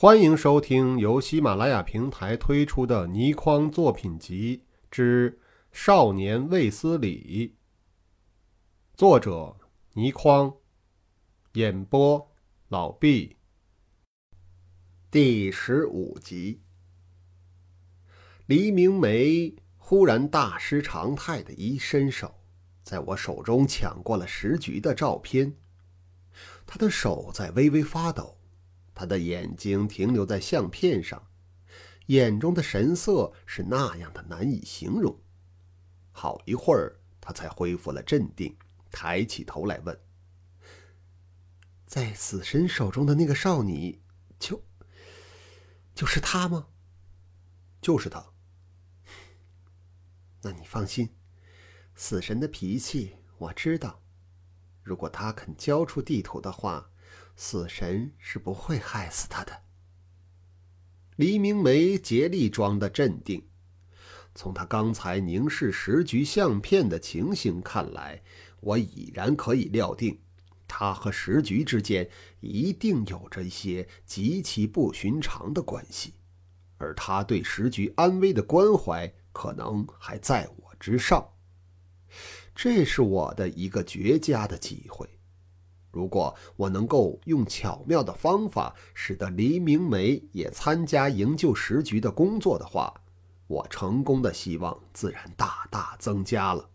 欢迎收听由喜马拉雅平台推出的倪匡作品集之《少年卫斯理》，作者倪匡，演播老毕。第十五集，黎明梅忽然大失常态的一伸手，在我手中抢过了时局的照片。他的手在微微发抖，他的眼睛停留在相片上，眼中的神色是那样的难以形容。好一会儿，他才恢复了镇定，抬起头来问：“在死神手中的那个少女，就就是他吗？”“就是他。”“那你放心，死神的脾气我知道。”如果他肯交出地图的话，死神是不会害死他的。黎明梅竭力装的镇定，从他刚才凝视时局相片的情形看来，我已然可以料定，他和时局之间一定有着一些极其不寻常的关系，而他对时局安危的关怀，可能还在我之上。这是我的一个绝佳的机会。如果我能够用巧妙的方法使得黎明梅也参加营救时局的工作的话，我成功的希望自然大大增加了。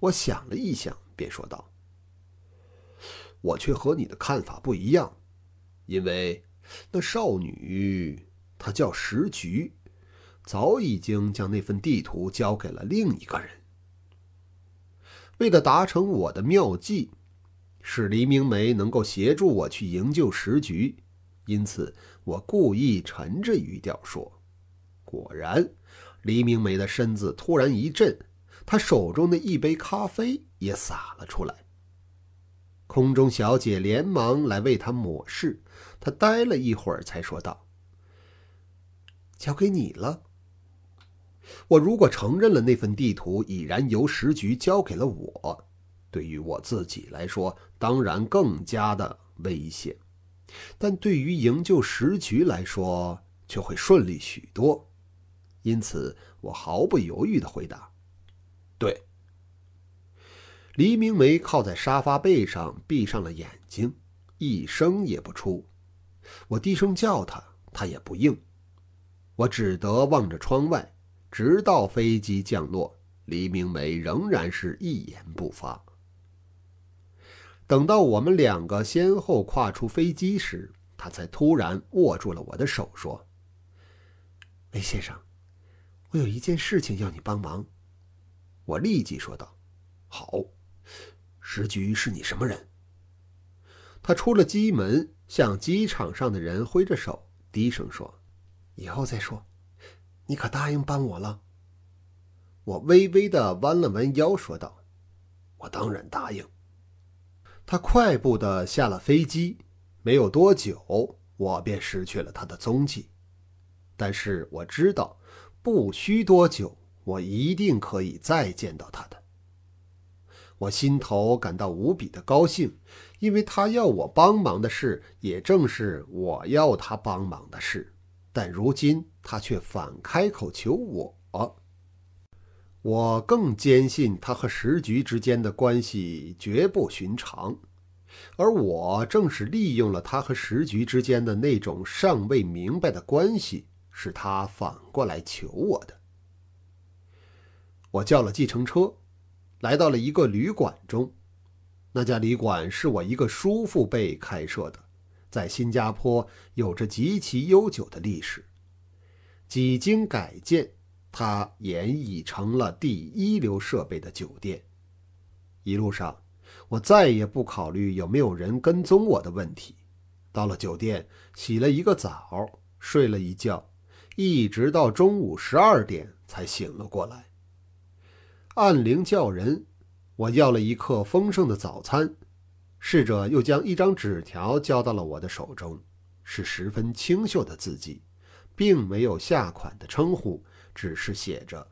我想了一想，便说道：“我却和你的看法不一样，因为那少女她叫时局，早已经将那份地图交给了另一个人。”为了达成我的妙计，使黎明梅能够协助我去营救时局，因此我故意沉着语调说：“果然，黎明梅的身子突然一震，她手中的一杯咖啡也洒了出来。空中小姐连忙来为她抹拭，她呆了一会儿，才说道：‘交给你了。’”我如果承认了那份地图已然由时局交给了我，对于我自己来说，当然更加的危险；但对于营救时局来说，却会顺利许多。因此，我毫不犹豫的回答：“对。”黎明梅靠在沙发背上，闭上了眼睛，一声也不出。我低声叫他，他也不应。我只得望着窗外。直到飞机降落，黎明梅仍然是一言不发。等到我们两个先后跨出飞机时，他才突然握住了我的手，说：“雷先生，我有一件事情要你帮忙。”我立即说道：“好。”时局是你什么人？他出了机门，向机场上的人挥着手，低声说：“以后再说。”你可答应帮我了？我微微的弯了弯腰，说道：“我当然答应。”他快步的下了飞机，没有多久，我便失去了他的踪迹。但是我知道，不需多久，我一定可以再见到他的。我心头感到无比的高兴，因为他要我帮忙的事，也正是我要他帮忙的事。但如今他却反开口求我，我更坚信他和时局之间的关系绝不寻常，而我正是利用了他和时局之间的那种尚未明白的关系，使他反过来求我的。我叫了计程车，来到了一个旅馆中，那家旅馆是我一个叔父辈开设的。在新加坡有着极其悠久的历史，几经改建，它也已成了第一流设备的酒店。一路上，我再也不考虑有没有人跟踪我的问题。到了酒店，洗了一个澡，睡了一觉，一直到中午十二点才醒了过来。按铃叫人，我要了一客丰盛的早餐。侍者又将一张纸条交到了我的手中，是十分清秀的字迹，并没有下款的称呼，只是写着：“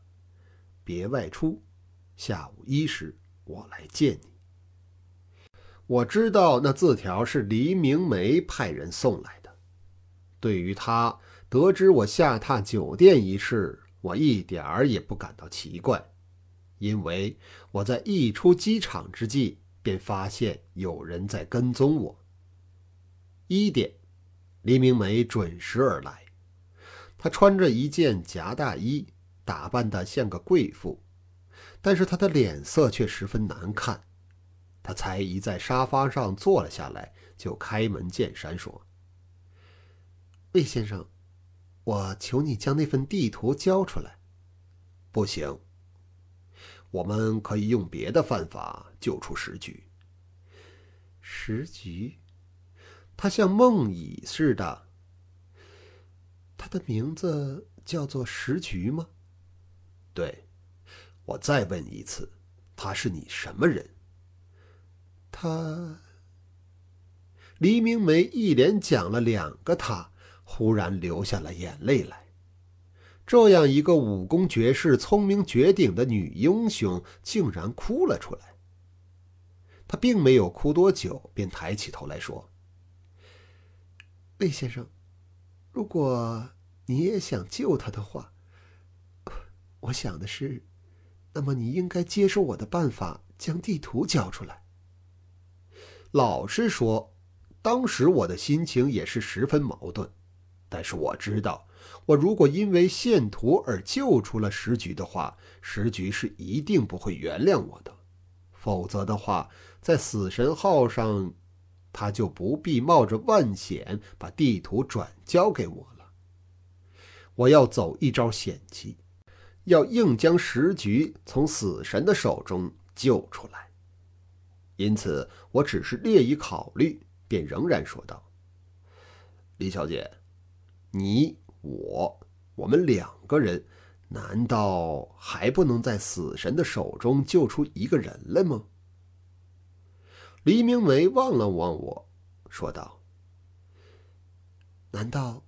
别外出，下午一时我来见你。”我知道那字条是黎明梅派人送来的。对于他得知我下榻酒店一事，我一点儿也不感到奇怪，因为我在一出机场之际便发现有人在跟踪我。一点，黎明梅准时而来，她穿着一件夹大衣，打扮得像个贵妇，但是她的脸色却十分难看。他才一在沙发上坐了下来，就开门见山说：“魏先生。”我求你将那份地图交出来。不行，我们可以用别的办法救出时局。”时局，他像梦蚁似的。他的名字叫做石菊吗？对。我再问一次，他是你什么人？他。黎明梅一连讲了两个他。忽然流下了眼泪来。这样一个武功绝世、聪明绝顶的女英雄，竟然哭了出来。她并没有哭多久，便抬起头来说：“魏先生，如果你也想救他的话，我想的是，那么你应该接受我的办法，将地图交出来。”老实说，当时我的心情也是十分矛盾。但是我知道，我如果因为献图而救出了石菊的话，石菊是一定不会原谅我的。否则的话，在死神号上，他就不必冒着万险把地图转交给我了。我要走一招险棋，要硬将时局从死神的手中救出来。因此，我只是略一考虑，便仍然说道：“李小姐。”你我，我们两个人，难道还不能在死神的手中救出一个人来吗？黎明梅望了望我，说道：“难道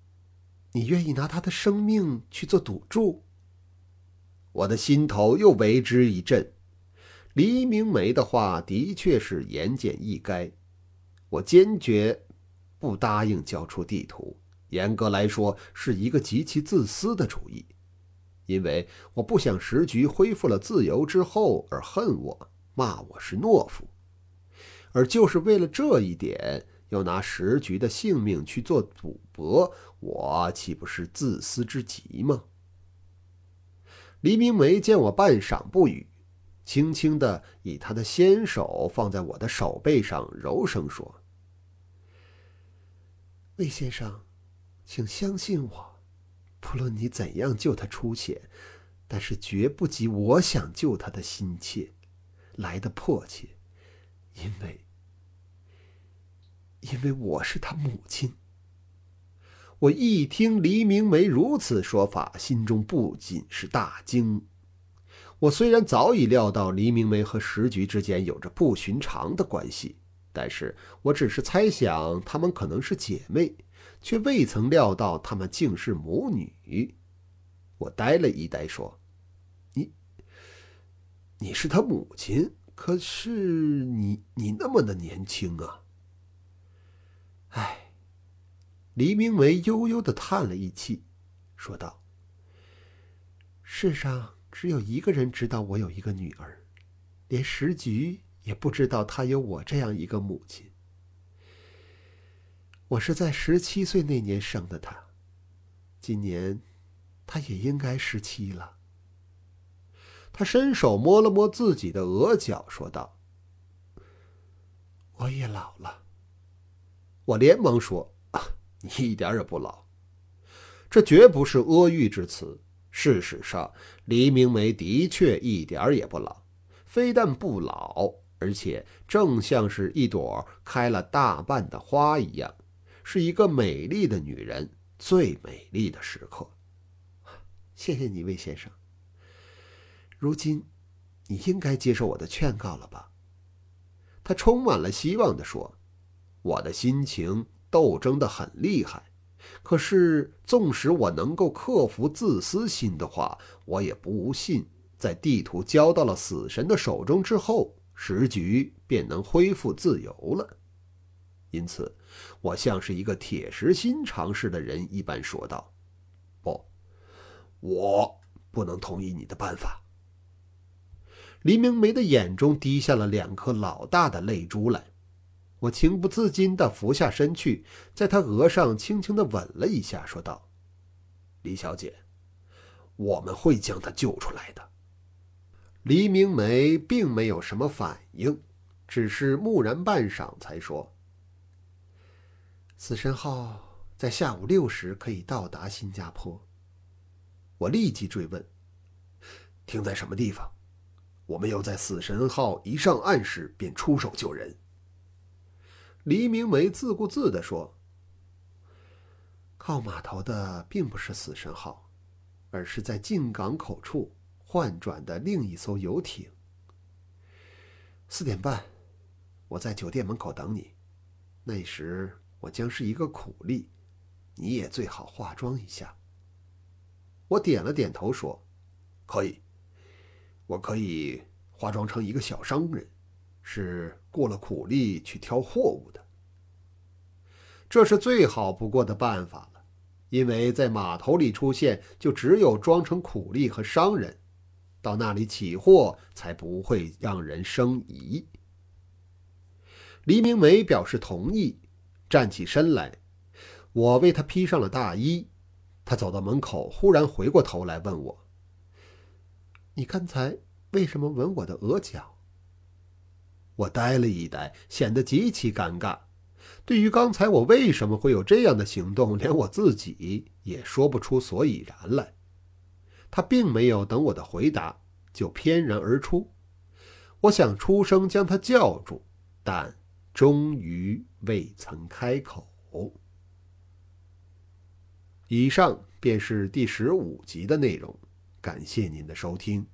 你愿意拿他的生命去做赌注？”我的心头又为之一震。黎明梅的话的确是言简意赅，我坚决不答应交出地图。严格来说，是一个极其自私的主意，因为我不想时局恢复了自由之后而恨我、骂我是懦夫，而就是为了这一点，要拿石局的性命去做赌博，我岂不是自私之极吗？黎明梅见我半晌不语，轻轻的以他的纤手放在我的手背上，柔声说：“魏先生。”请相信我，不论你怎样救他出险，但是绝不及我想救他的心切来的迫切，因为，因为我是他母亲。我一听黎明梅如此说法，心中不仅是大惊。我虽然早已料到黎明梅和石局之间有着不寻常的关系，但是我只是猜想她们可能是姐妹。却未曾料到他们竟是母女。我呆了一呆，说：“你，你是他母亲？可是你，你那么的年轻啊！”黎明为悠悠的叹了一气，说道：“世上只有一个人知道我有一个女儿，连时局也不知道她有我这样一个母亲。”我是在十七岁那年生的她，今年她也应该十七了。他伸手摸了摸自己的额角，说道：“我也老了。”我连忙说：“，你一点也不老。”这绝不是阿谀之词。事实上，黎明梅的确一点也不老，非但不老，而且正像是一朵开了大半的花一样。是一个美丽的女人最美丽的时刻。谢谢你，魏先生。如今，你应该接受我的劝告了吧？他充满了希望地说：“我的心情斗争的很厉害，可是纵使我能够克服自私心的话，我也不信在地图交到了死神的手中之后，时局便能恢复自由了。因此。”我像是一个铁石心肠似的人一般说道：“不，我不能同意你的办法。”黎明梅的眼中滴下了两颗老大的泪珠来，我情不自禁地俯下身去，在她额上轻轻地吻了一下，说道：“李小姐，我们会将他救出来的。”黎明梅并没有什么反应，只是木然半晌，才说：“死神号在下午六时可以到达新加坡。”我立即追问：“停在什么地方？”我们要在死神号一上岸时便出手救人。黎明梅自顾自地说：“靠码头的并不是死神号，而是在进港口处换转的另一艘游艇。四点半，我在酒店门口等你。那时我将是一个苦力，你也最好化妆一下。”我点了点头说：“可以。”我可以化妆成一个小商人，是过了苦力去挑货物的。这是最好不过的办法了，因为在码头里出现，就只有装成苦力和商人，到那里起货才不会让人生疑。黎明梅表示同意，站起身来，我为她披上了大衣。她走到门口，忽然回过头来问我。你刚才为什么吻我的额角？我呆了一呆，显得极其尴尬。对于刚才我为什么会有这样的行动，连我自己也说不出所以然来。他并没有等我的回答，就翩然而出。我想出声将他叫住，但终于未曾开口。以上便是第十五集的内容。感谢您的收听。